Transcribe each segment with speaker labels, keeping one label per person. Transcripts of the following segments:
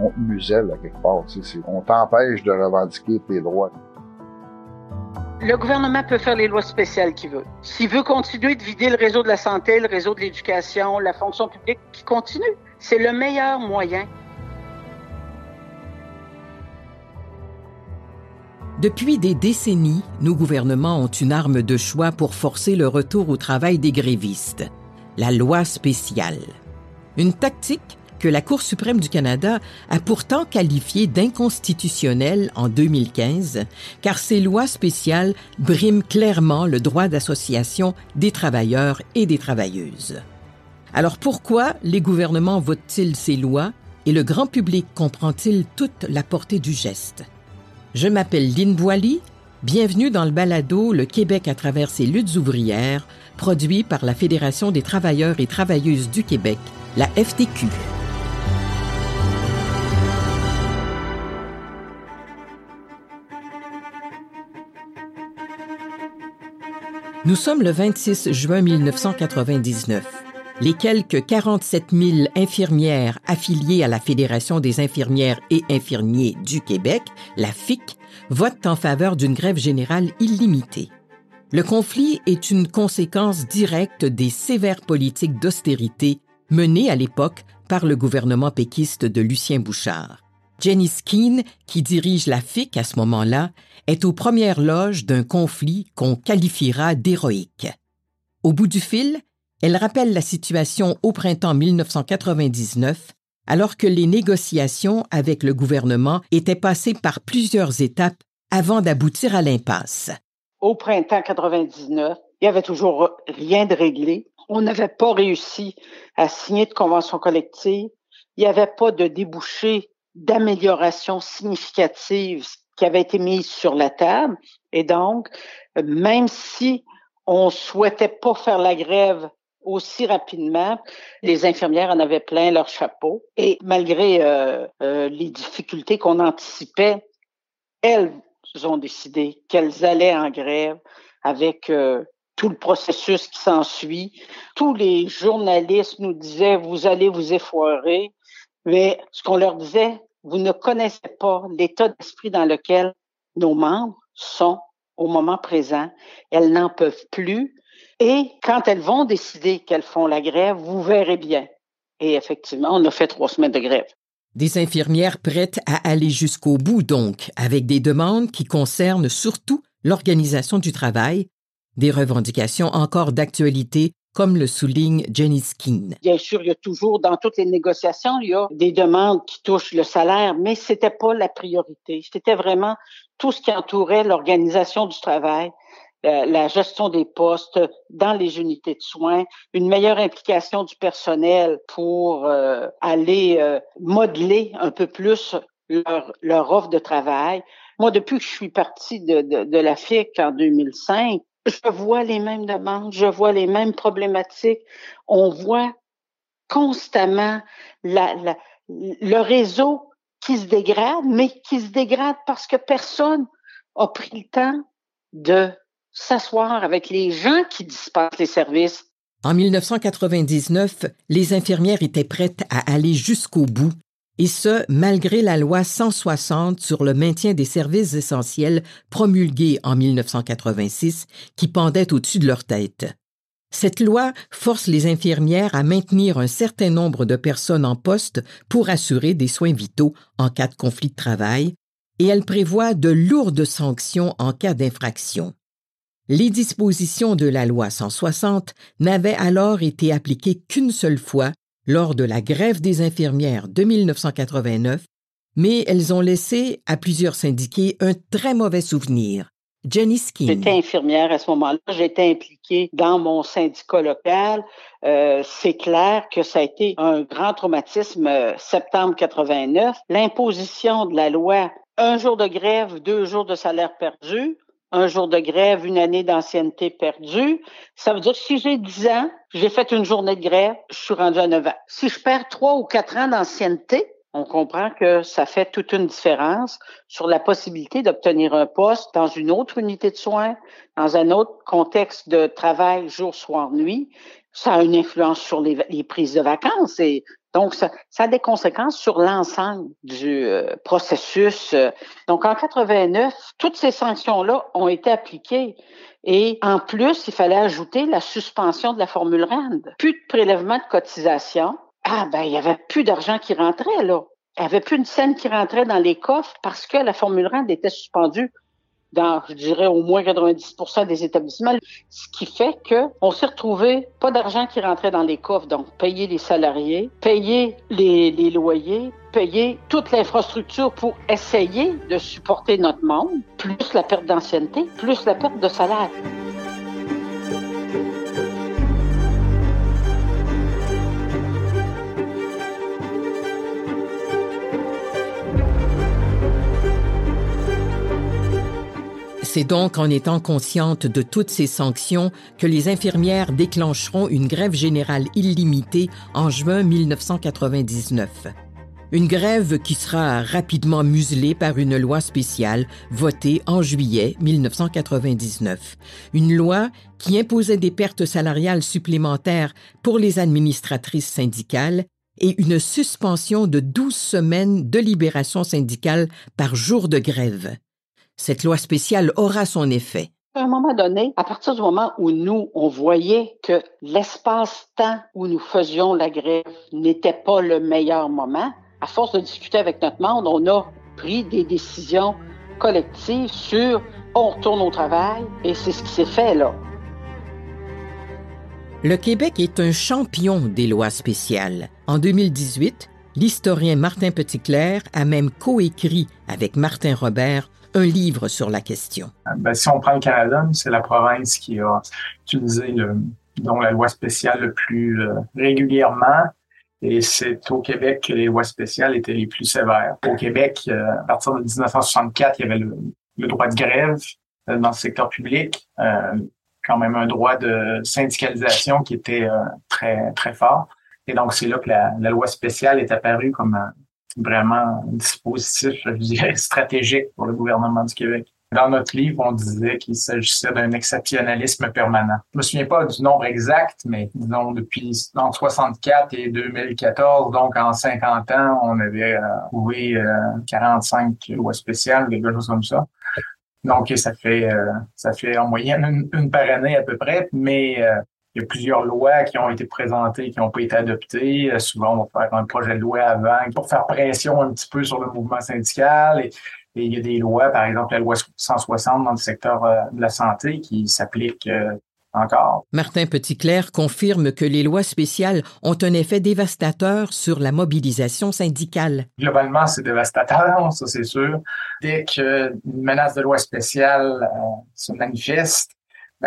Speaker 1: on te muselle à quelque part. On t'empêche de revendiquer tes droits.
Speaker 2: Le gouvernement peut faire les lois spéciales qu'il veut. S'il veut continuer de vider le réseau de la santé, le réseau de l'éducation, la fonction publique, qui continue. C'est le meilleur moyen.
Speaker 3: Depuis des décennies, nos gouvernements ont une arme de choix pour forcer le retour au travail des grévistes, la loi spéciale. Une tactique que la Cour suprême du Canada a pourtant qualifié d'inconstitutionnelle en 2015, car ces lois spéciales briment clairement le droit d'association des travailleurs et des travailleuses. Alors pourquoi les gouvernements votent-ils ces lois et le grand public comprend-il toute la portée du geste? Je m'appelle Lynn Boily. Bienvenue dans le balado Le Québec à travers ses luttes ouvrières, produit par la Fédération des travailleurs et travailleuses du Québec, la FTQ. Nous sommes le 26 juin 1999. Les quelques 47 000 infirmières affiliées à la Fédération des infirmières et infirmiers du Québec, la FIC, votent en faveur d'une grève générale illimitée. Le conflit est une conséquence directe des sévères politiques d'austérité menées à l'époque par le gouvernement péquiste de Lucien Bouchard. Jenny Skeen, qui dirige la FIC à ce moment-là, est aux premières loges d'un conflit qu'on qualifiera d'héroïque. Au bout du fil, elle rappelle la situation au printemps 1999, alors que les négociations avec le gouvernement étaient passées par plusieurs étapes avant d'aboutir à l'impasse.
Speaker 2: Au printemps 99, il n'y avait toujours rien de réglé. On n'avait pas réussi à signer de convention collective. Il n'y avait pas de débouché d'amélioration significative qui avait été mise sur la table. Et donc, même si on souhaitait pas faire la grève aussi rapidement, les infirmières en avaient plein leur chapeau. Et malgré euh, euh, les difficultés qu'on anticipait, elles ont décidé qu'elles allaient en grève avec euh, tout le processus qui s'ensuit. Tous les journalistes nous disaient, vous allez vous effoirer. Mais ce qu'on leur disait, vous ne connaissez pas l'état d'esprit dans lequel nos membres sont au moment présent. Elles n'en peuvent plus. Et quand elles vont décider qu'elles font la grève, vous verrez bien. Et effectivement, on a fait trois semaines de grève.
Speaker 3: Des infirmières prêtes à aller jusqu'au bout, donc, avec des demandes qui concernent surtout l'organisation du travail, des revendications encore d'actualité comme le souligne Jenny Skeen.
Speaker 2: Bien sûr, il y a toujours, dans toutes les négociations, il y a des demandes qui touchent le salaire, mais c'était pas la priorité. C'était vraiment tout ce qui entourait l'organisation du travail, euh, la gestion des postes dans les unités de soins, une meilleure implication du personnel pour euh, aller euh, modeler un peu plus leur, leur, offre de travail. Moi, depuis que je suis partie de, de, de la FIC en 2005, je vois les mêmes demandes, je vois les mêmes problématiques. On voit constamment le réseau qui se dégrade, mais qui se dégrade parce que personne a pris le temps de s'asseoir avec les gens qui dispensent les services.
Speaker 3: En 1999, les infirmières étaient prêtes à aller jusqu'au bout et ce, malgré la loi 160 sur le maintien des services essentiels promulguée en 1986 qui pendait au-dessus de leur tête. Cette loi force les infirmières à maintenir un certain nombre de personnes en poste pour assurer des soins vitaux en cas de conflit de travail, et elle prévoit de lourdes sanctions en cas d'infraction. Les dispositions de la loi 160 n'avaient alors été appliquées qu'une seule fois lors de la grève des infirmières de 1989, mais elles ont laissé à plusieurs syndiqués un très mauvais souvenir. Jenny Skeen.
Speaker 2: J'étais infirmière à ce moment-là. J'étais impliquée dans mon syndicat local. Euh, c'est clair que ça a été un grand traumatisme euh, septembre 89. L'imposition de la loi un jour de grève, deux jours de salaire perdu un jour de grève, une année d'ancienneté perdue. Ça veut dire que si j'ai 10 ans, j'ai fait une journée de grève, je suis rendu à 9 ans. Si je perds 3 ou 4 ans d'ancienneté, on comprend que ça fait toute une différence sur la possibilité d'obtenir un poste dans une autre unité de soins, dans un autre contexte de travail jour, soir, nuit. Ça a une influence sur les, prises de vacances et Donc, ça, ça, a des conséquences sur l'ensemble du euh, processus. Donc, en 89, toutes ces sanctions-là ont été appliquées. Et en plus, il fallait ajouter la suspension de la formule RAND. Plus de prélèvement de cotisation. Ah, ben, il y avait plus d'argent qui rentrait, là. Il n'y avait plus une scène qui rentrait dans les coffres parce que la formule RAND était suspendue dans, je dirais, au moins 90% des établissements, ce qui fait que on s'est retrouvé pas d'argent qui rentrait dans les coffres, donc payer les salariés, payer les, les loyers, payer toute l'infrastructure pour essayer de supporter notre monde, plus la perte d'ancienneté, plus la perte de salaire.
Speaker 3: C'est donc en étant consciente de toutes ces sanctions que les infirmières déclencheront une grève générale illimitée en juin 1999. Une grève qui sera rapidement muselée par une loi spéciale votée en juillet 1999. Une loi qui imposait des pertes salariales supplémentaires pour les administratrices syndicales et une suspension de 12 semaines de libération syndicale par jour de grève cette loi spéciale aura son effet.
Speaker 2: À un moment donné, à partir du moment où nous, on voyait que l'espace-temps où nous faisions la grève n'était pas le meilleur moment, à force de discuter avec notre monde, on a pris des décisions collectives sur on retourne au travail et c'est ce qui s'est fait là.
Speaker 3: Le Québec est un champion des lois spéciales. En 2018, l'historien Martin Petitclerc a même coécrit avec Martin Robert un livre sur la question?
Speaker 4: Ben, si on prend le Canada, c'est la province qui a utilisé le, dont la loi spéciale le plus euh, régulièrement. Et c'est au Québec que les lois spéciales étaient les plus sévères. Au Québec, euh, à partir de 1964, il y avait le, droit de grève euh, dans le secteur public, quand même un droit de syndicalisation qui était très très fort. Et donc c'est là que la, la, loi spéciale est apparue comme un, vraiment dispositif, je dirais, stratégique pour le gouvernement du Québec. Dans notre livre, on disait qu'il s'agissait d'un exceptionnalisme permanent. Je me souviens pas du nombre exact, mais disons depuis entre 64 et 2014, donc en 50 ans, on avait euh, trouvé euh, 45 lois spéciales, quelque chose comme ça. Donc ça fait euh, ça fait en moyenne une, par année à peu près, mais euh, il y a plusieurs lois qui ont été présentées, qui n'ont pas été adoptées. Euh, souvent, on va faire un projet de loi avant pour faire pression un petit peu sur le mouvement syndical. Et, il y a des lois, par exemple la loi 160 dans le secteur euh, de la santé qui s'applique euh, encore.
Speaker 3: Martin Petitclerc confirme que les lois spéciales ont un effet dévastateur sur la mobilisation syndicale.
Speaker 4: Globalement, c'est dévastateur, ça c'est sûr. Dès qu'une menace de loi spéciale se manifeste,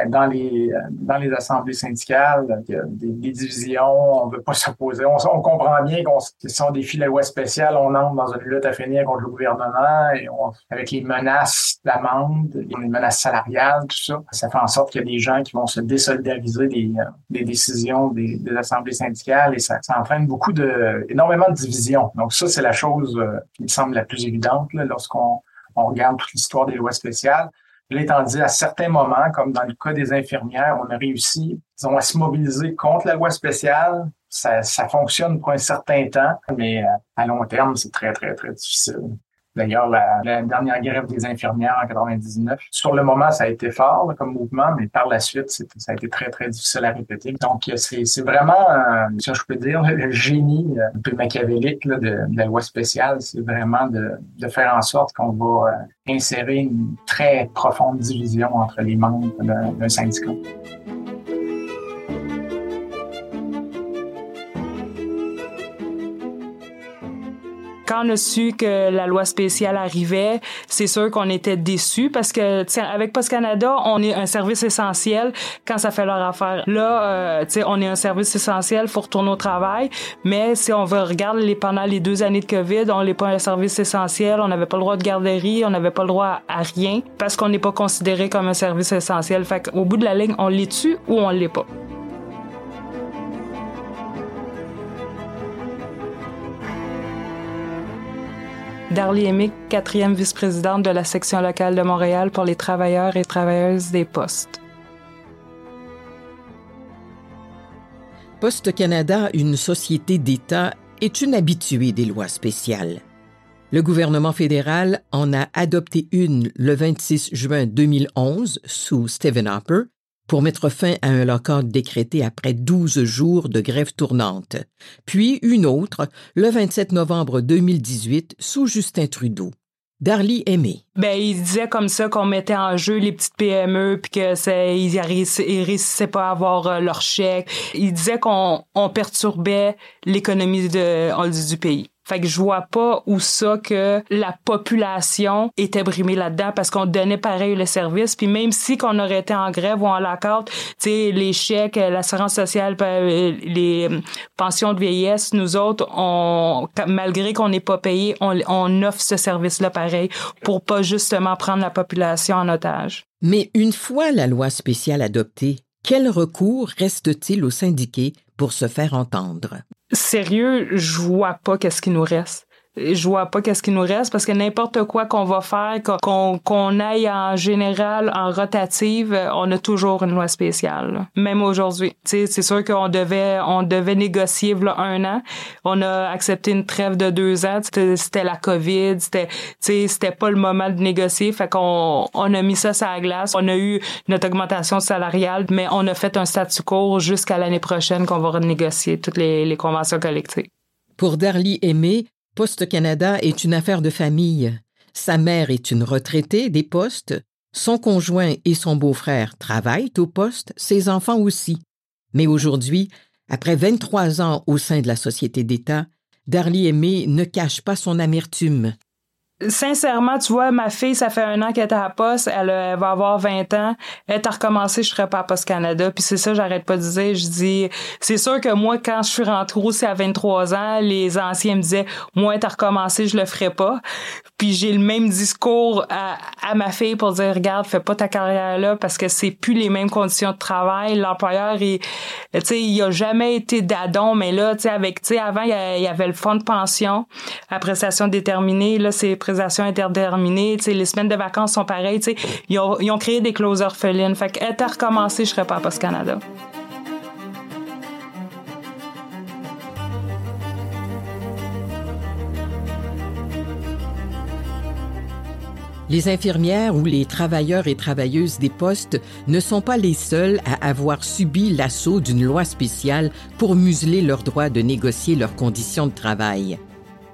Speaker 4: dans les euh, dans les assemblées syndicales, il y a des, divisions, on veut pas s'opposer. On, on, comprend bien qu'on si on défie la loi spéciale, on entre dans une lutte à finir contre le gouvernement et on, avec les menaces d'amende, les menaces salariales, tout ça, ça fait en sorte qu'il y a des gens qui vont se désolidariser des, euh, des décisions des, des, assemblées syndicales et ça, ça entraîne beaucoup de énormément de divisions. Donc ça, c'est la chose euh, qui me semble la plus évidente lorsqu'on on regarde toute l'histoire des lois spéciales. L'étant dit, à certains moments, comme dans le cas des infirmières, on a réussi, disons, à se mobiliser contre la loi spéciale. Ça, ça fonctionne pour un certain temps, mais euh, à long terme, c'est très, très, très difficile. D'ailleurs, la, dernière grève des infirmières en 99, sur le moment, ça a été fort comme mouvement, mais par la suite, ça a été très, très difficile à répéter. Donc, c'est vraiment, euh, je peux dire, le génie euh, un peu machiavélique de, la loi spéciale, c'est vraiment de, faire en sorte qu'on va euh, insérer une très profonde division entre les membres d'un syndicat.
Speaker 5: Quand on a su que la loi spéciale arrivait, c'est sûr qu'on était déçus parce que, tiens, avec Post Canada, on est un service essentiel quand ça fait leur affaire. Là, euh, tu sais, on est un service essentiel, faut retourner au travail, mais si on veut regarder les, pendant les deux années de COVID, on n'est pas un service essentiel, on n'avait pas le droit de garderie, on n'avait pas le droit à rien parce qu'on n'est pas considéré comme un service essentiel. Fait qu'au bout de la ligne, on l'est tu ou on l'est pas? Darlie Emick, quatrième vice-présidente de la section locale de Montréal pour les travailleurs et travailleuses des postes.
Speaker 3: Poste Canada, une société d'État, est une habituée des lois spéciales. Le gouvernement fédéral en a adopté une le 26 juin 2011 sous Stephen Harper pour mettre fin à un lock décrété après 12 jours de grève tournante, puis une autre le 27 novembre 2018 sous Justin Trudeau. Darly Aimé.
Speaker 5: Ben, il disait comme ça qu'on mettait en jeu les petites PME puis que c'est ils, réussissaient pas à avoir euh, leur chèque. Il disait qu'on on perturbait l'économie de, du pays. Fait que je vois pas où ça que la population était brimée là-dedans parce qu'on donnait pareil le service. Puis même si qu'on aurait été en grève ou en lockout, tu sais, les chèques, l'assurance sociale, euh, les pensions de vieillesse, nous autres, on, malgré qu'on n'est pas payé, on, on offre ce service-là pareil pour pas justement prendre la population en otage.
Speaker 3: Mais une fois la loi spéciale adoptée, quel recours reste-t-il aux syndiqués pour se faire entendre?
Speaker 5: Sérieux, je vois pas qu'est-ce qui nous reste je vois pas qu'est-ce qui nous reste parce que n'importe quoi qu'on va faire, qu'on qu'on aille en général en rotative, on a toujours une loi spéciale. Même aujourd'hui, c'est sûr qu'on devait on devait négocier là un an. On a accepté une trêve de deux ans. C'était la COVID, c'était c'était pas le moment de négocier. Fait qu'on on a mis ça sur la glace. On a eu notre augmentation salariale, mais on a fait un statu quo jusqu'à l'année prochaine qu'on va renégocier toutes les, les conventions collectives.
Speaker 3: Pour Darly Aimé, Poste Canada est une affaire de famille. Sa mère est une retraitée des postes, son conjoint et son beau-frère travaillent au poste, ses enfants aussi. Mais aujourd'hui, après 23 ans au sein de la société d'État, Darly Aimé ne cache pas son amertume
Speaker 5: sincèrement, tu vois, ma fille, ça fait un an qu'elle est à la poste, elle, va avoir 20 ans, elle a recommencé, je serais pas à Poste Canada, puis c'est ça, j'arrête pas de dire, je dis, c'est sûr que moi, quand je suis rentrée aussi à 23 ans, les anciens me disaient, moi, t'as recommencé, je le ferai pas. Puis j'ai le même discours à, à, ma fille pour dire, regarde, fais pas ta carrière là, parce que c'est plus les mêmes conditions de travail, l'employeur, tu sais, il a jamais été d'adon, mais là, tu sais, avec, tu sais, avant, il y avait le fonds de pension, à prestation déterminée, là, c'est tu sais, les semaines de vacances sont pareilles, ils ont, créé des clauses orphelines. Fait que, à recommencer, je serais pas à Post Canada.
Speaker 3: Les infirmières ou les travailleurs et travailleuses des postes ne sont pas les seuls à avoir subi l'assaut d'une loi spéciale pour museler leur droit de négocier leurs conditions de travail.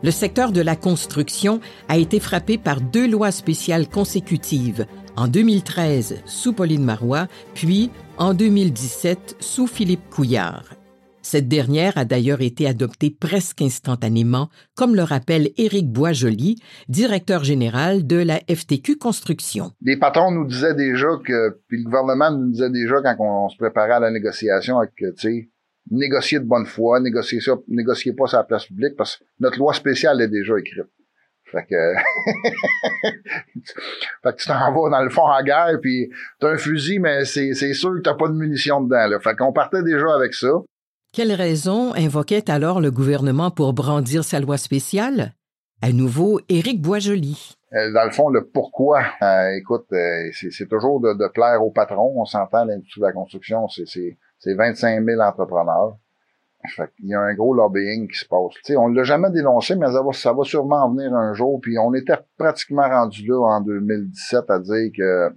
Speaker 3: Le secteur de la construction a été frappé par deux lois spéciales consécutives, en 2013 sous Pauline Marois, puis en 2017 sous Philippe Couillard. Cette dernière a d'ailleurs été adoptée presque instantanément, comme le rappelle Éric Boisjoli, directeur général de la FTQ Construction.
Speaker 1: Les patrons nous disaient déjà que, puis le gouvernement nous disait déjà quand on, se préparait à la négociation avec, tu sais, négocier de bonne foi, négocier ça, négocier pas sa place publique parce que notre loi spéciale est déjà écrite. Fait que, fait que tu t'en vas dans le fond en guerre, puis t'as un fusil, mais c'est, c'est sûr que t'as pas de munitions dedans. Là. Fait qu'on partait déjà avec ça.
Speaker 3: Quelle raison invoquait alors le gouvernement pour brandir sa loi spéciale? À nouveau, Éric Boisjoli.
Speaker 1: Euh, dans le fond, le pourquoi, euh, écoute, euh, c'est, c'est toujours de, de, plaire au patron. On s'entend, l'industrie de la construction, c'est, c'est, c'est 25 000 entrepreneurs. Fait il y a un gros lobbying qui se passe. sais, on l'a jamais dénoncé, mais ça va, sûrement venir un jour. Puis on était pratiquement rendu là en 2017 à dire que,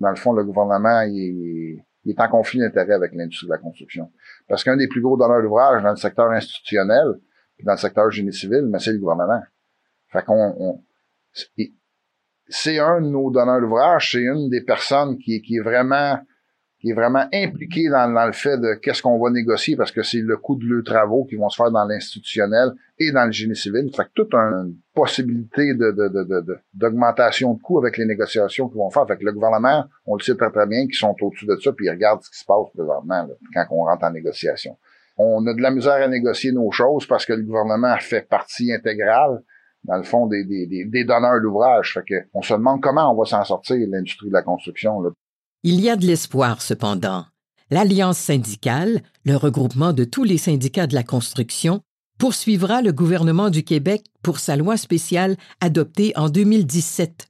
Speaker 1: dans le fond, le gouvernement il, est en conflit d'intérêt avec l'industrie de la construction. Parce qu'un des plus gros donneurs d'ouvrage dans le secteur institutionnel, dans le secteur génie civil, mais c'est le gouvernement. Fait qu'on on, c'est un de nos donneurs d'ouvrage, c'est une des personnes qui est vraiment qui est vraiment impliqué dans, dans le fait de qu'est-ce qu'on va négocier parce que c'est le coût de leurs travaux qui vont se faire dans l'institutionnel et dans le génie civil. Fait que toute une possibilité de, de, d'augmentation de, coûts avec les négociations qu'ils vont faire. Fait que le gouvernement, on le sait très très bien, qu'ils sont au-dessus de ça, puis ils regardent ce qui se passe présentement quand on rentre en négociation. On a de la misère à négocier nos choses parce que le gouvernement fait partie intégrale dans le fond, des, des, des, donneurs d'ouvrage. Fait que on se demande comment on va s'en sortir, l'industrie de la construction. Là.
Speaker 3: Il y a de l'espoir cependant. L'Alliance syndicale, le regroupement de tous les syndicats de la construction, poursuivra le gouvernement du Québec pour sa loi spéciale adoptée en 2017.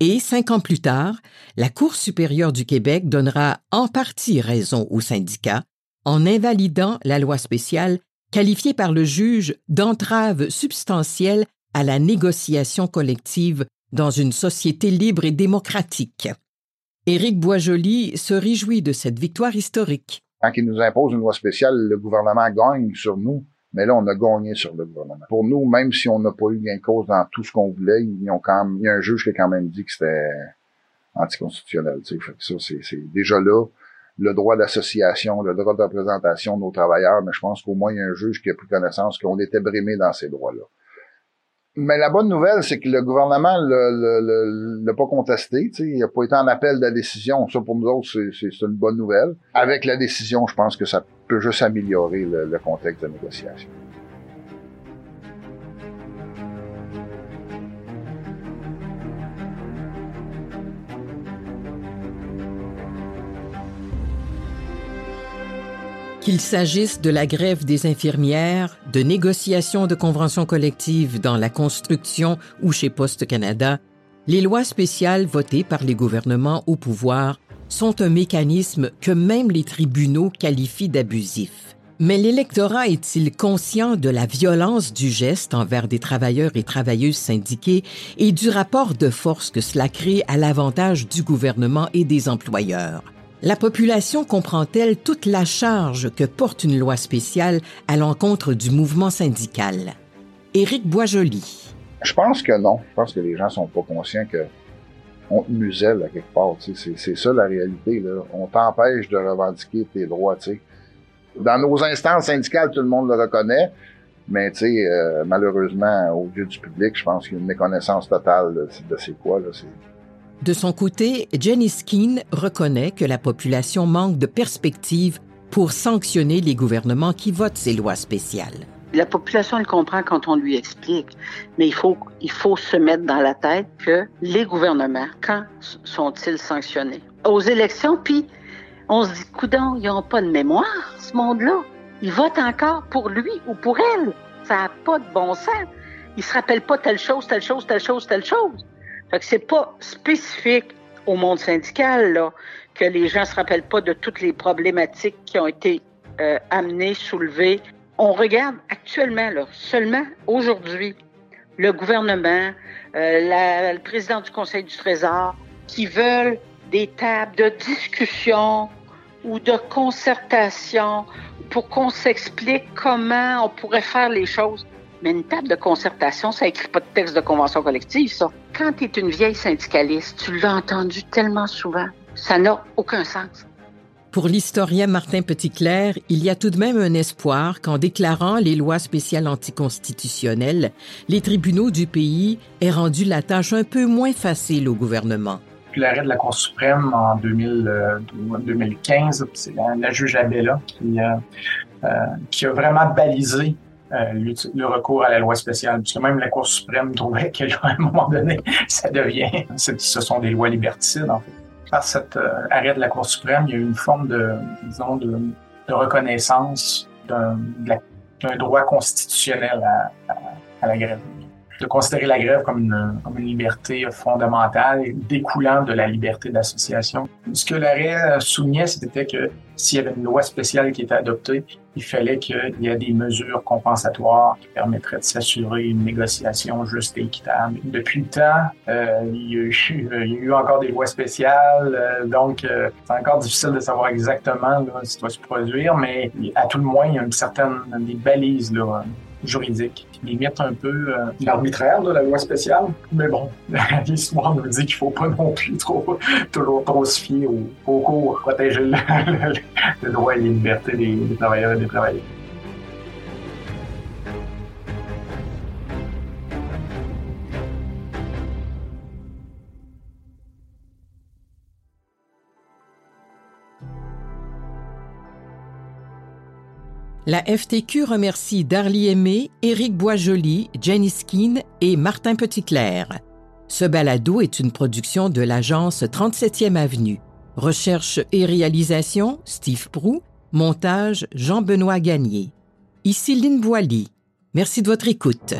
Speaker 3: Et cinq ans plus tard, la Cour supérieure du Québec donnera en partie raison aux syndicats en invalidant la loi spéciale qualifiée par le juge d'entrave substantielle à la négociation collective dans une société libre et démocratique. Éric Boisjoli se réjouit de cette victoire historique.
Speaker 1: Quand il nous impose une loi spéciale, le gouvernement gagne sur nous, mais là, on a gagné sur le gouvernement. Pour nous, même si on n'a pas eu gain cause dans tout ce qu'on voulait, ils il y a un juge qui a quand même dit que c'était anticonstitutionnel. Ça, c'est déjà là le droit d'association, le droit de représentation de nos travailleurs, mais je pense qu'au moins il y a un juge qui a pris connaissance qu'on était brimé dans ces droits-là. Mais la bonne nouvelle, c'est que le gouvernement ne l'a pas contesté. Il n'a pas été en appel de la décision. Ça, pour nous autres, c'est une bonne nouvelle. Avec la décision, je pense que ça peut juste améliorer le contexte de négociation.
Speaker 3: Qu'il s'agisse de la grève des infirmières, de négociations de conventions collectives dans la construction ou chez Poste Canada, les lois spéciales votées par les gouvernements au pouvoir sont un mécanisme que même les tribunaux qualifient d'abusif. Mais l'électorat est-il conscient de la violence du geste envers des travailleurs et travailleuses syndiqués et du rapport de force que cela crée à l'avantage du gouvernement et des employeurs? La population comprend-elle toute la charge que porte une loi spéciale à l'encontre du mouvement syndical? Éric Boisjoli.
Speaker 1: Je pense que non. Je pense que les gens sont pas conscients que on te muselle à quelque part. C'est ça la réalité. On t'empêche de revendiquer tes droits. Dans nos instances syndicales, tout le monde le reconnaît. Mais euh, malheureusement, au lieu du public, je pense qu'il y a une méconnaissance totale de, de c'est quoi.
Speaker 3: De son côté, Jenny Skeen reconnaît que la population manque de perspectives pour sanctionner les gouvernements qui votent ces lois spéciales.
Speaker 2: La population le comprend quand on lui explique, mais il faut, se mettre dans la tête que les gouvernements, quand sont-ils sanctionnés? Aux élections, puis on se dit, coudon, ils n'ont pas de mémoire, ce monde-là. Ils votent encore pour lui ou pour elle. Ça n'a pas de bon sens. Ils se rappellent pas telle chose, telle chose, telle chose, telle chose. Fait que c'est pas spécifique au monde syndical, là, que les gens se rappellent pas de toutes les problématiques qui ont été euh, amenées, soulevées. On regarde actuellement, là, seulement aujourd'hui, le gouvernement, euh, le président du Conseil du Trésor, qui veulent des tables de discussion ou de concertation pour qu'on s'explique comment on pourrait faire les choses. Mais une table de concertation, ça écrit pas de texte de convention collective, ça. Quand tu es une vieille syndicaliste, tu l'as entendu tellement souvent, ça n'a aucun sens.
Speaker 3: Pour l'historien Martin Petitclerc, il y a tout de même un espoir qu'en déclarant les lois spéciales anticonstitutionnelles, les tribunaux du pays aient rendu la tâche un peu moins facile au gouvernement.
Speaker 4: L'arrêt de la Cour suprême en 2015, euh, c'est la, juge Abella qui, euh, euh, qui a vraiment balisé euh, le recours à la loi spéciale, puisque même la Cour suprême trouvait qu'à un moment donné, ça devient, ce sont des lois liberticides, en fait. Par cet euh, arrêt de la Cour suprême, il y a eu une forme de, disons, de, reconnaissance d'un droit constitutionnel à, à la grève de considérer la grève comme une, comme une liberté fondamentale découlant de la liberté d'association. Ce que l'arrêt soulignait, c'était que s'il y avait une loi spéciale qui était adoptée, il fallait qu'il y ait des mesures compensatoires qui permettraient de s'assurer une négociation juste et équitable. Depuis le temps, euh, il, y a eu, il, y a eu, encore des lois spéciales, euh, donc euh, c'est encore difficile de savoir exactement là, ce qui va se produire, mais à tout le moins, il y a une certaine des balises là, juridique, qui limite un peu euh, l'arbitraire de la loi spéciale. Mais bon, l'histoire nous dit qu'il faut pas non plus trop, toujours trop se fier au, au cours, protéger le, droit et les libertés des, des travailleurs et des travailleurs.
Speaker 3: La FTQ remercie Darly Aimé, Éric Boisjoli, Jenny Skeen et Martin Petitclerc. Ce balado est une production de l'agence 37e Avenue. Recherche et réalisation, Steve Prou. Montage, Jean-Benoît Gagné. Ici Lynne Boily. Merci de votre écoute.